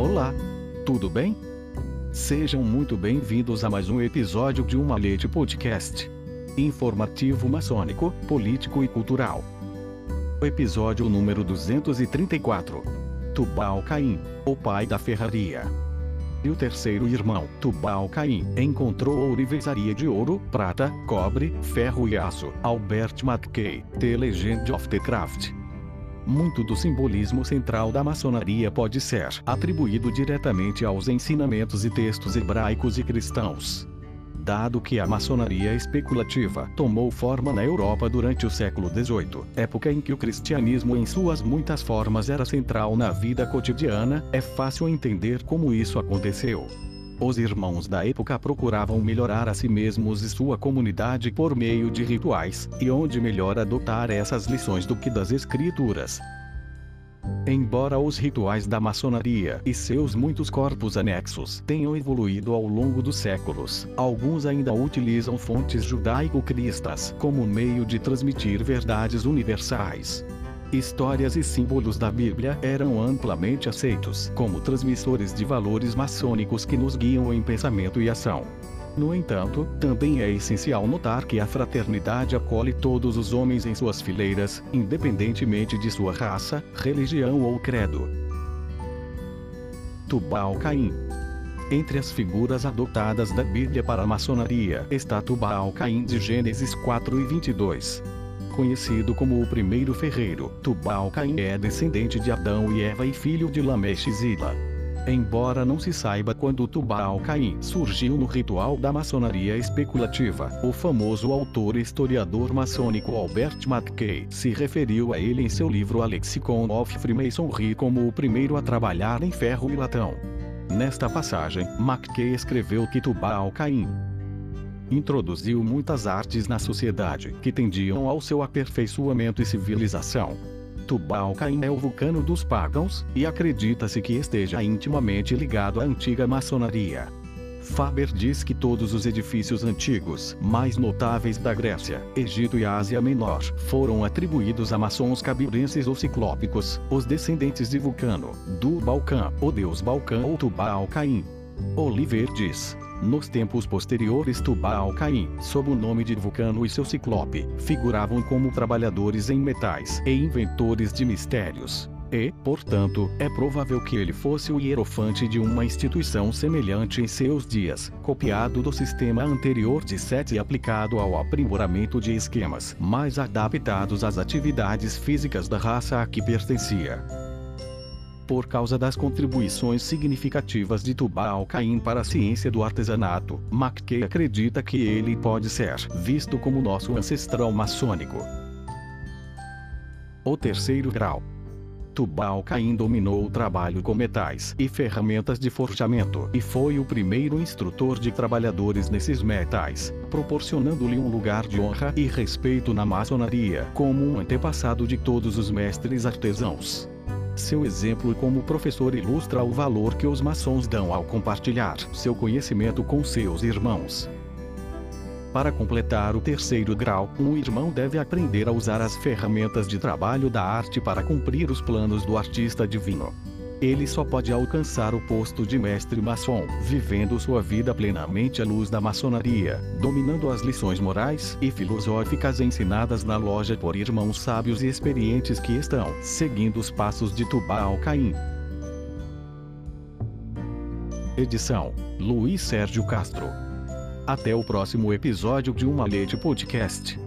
Olá! Tudo bem? Sejam muito bem-vindos a mais um episódio de Uma Leite Podcast. Informativo maçônico, político e cultural. Episódio número 234. Tubal Caim, o pai da ferraria. E o terceiro irmão, Tubal Caim, encontrou ourivesaria de ouro, prata, cobre, ferro e aço. Albert McKay, The Legend of the Craft. Muito do simbolismo central da maçonaria pode ser atribuído diretamente aos ensinamentos e textos hebraicos e cristãos. Dado que a maçonaria especulativa tomou forma na Europa durante o século XVIII, época em que o cristianismo em suas muitas formas era central na vida cotidiana, é fácil entender como isso aconteceu. Os irmãos da época procuravam melhorar a si mesmos e sua comunidade por meio de rituais, e onde melhor adotar essas lições do que das escrituras. Embora os rituais da maçonaria e seus muitos corpos anexos tenham evoluído ao longo dos séculos, alguns ainda utilizam fontes judaico-cristas como meio de transmitir verdades universais. Histórias e símbolos da Bíblia eram amplamente aceitos como transmissores de valores maçônicos que nos guiam em pensamento e ação. No entanto, também é essencial notar que a fraternidade acolhe todos os homens em suas fileiras, independentemente de sua raça, religião ou credo. Tubal Caim entre as figuras adotadas da Bíblia para a maçonaria está Tubal Caim de Gênesis 4 e 22 conhecido como o primeiro ferreiro. Tubal-Caim é descendente de Adão e Eva e filho de Lameche e Zila. Embora não se saiba quando Tubal-Caim surgiu no ritual da maçonaria especulativa, o famoso autor e historiador maçônico Albert McKay se referiu a ele em seu livro A Lexicon of Freemasonry como o primeiro a trabalhar em ferro e latão. Nesta passagem, McKay escreveu que Tubal-Caim introduziu muitas artes na sociedade que tendiam ao seu aperfeiçoamento e civilização. Tubal-Caim é o vulcano dos pagãos, e acredita-se que esteja intimamente ligado à antiga maçonaria. Faber diz que todos os edifícios antigos, mais notáveis da Grécia, Egito e Ásia Menor, foram atribuídos a maçons cabirenses ou ciclópicos, os descendentes de Vulcano, do Balcã, o deus Balcã ou Tubal-Caim. Oliver diz: nos tempos posteriores Tubal-Caim, sob o nome de Vulcano e seu ciclope, figuravam como trabalhadores em metais e inventores de mistérios. E, portanto, é provável que ele fosse o hierofante de uma instituição semelhante em seus dias, copiado do sistema anterior de Sete e aplicado ao aprimoramento de esquemas mais adaptados às atividades físicas da raça a que pertencia por causa das contribuições significativas de Tubal-Caim para a ciência do artesanato, McKay acredita que ele pode ser visto como nosso ancestral maçônico. O terceiro grau. Tubal-Caim dominou o trabalho com metais e ferramentas de forjamento e foi o primeiro instrutor de trabalhadores nesses metais, proporcionando-lhe um lugar de honra e respeito na maçonaria como um antepassado de todos os mestres artesãos. Seu exemplo como professor ilustra o valor que os maçons dão ao compartilhar seu conhecimento com seus irmãos. Para completar o terceiro grau, um irmão deve aprender a usar as ferramentas de trabalho da arte para cumprir os planos do artista divino ele só pode alcançar o posto de mestre maçom, vivendo sua vida plenamente à luz da maçonaria, dominando as lições morais e filosóficas ensinadas na loja por irmãos sábios e experientes que estão seguindo os passos de Tubal Caim. Edição: Luiz Sérgio Castro. Até o próximo episódio de Uma Leite Podcast.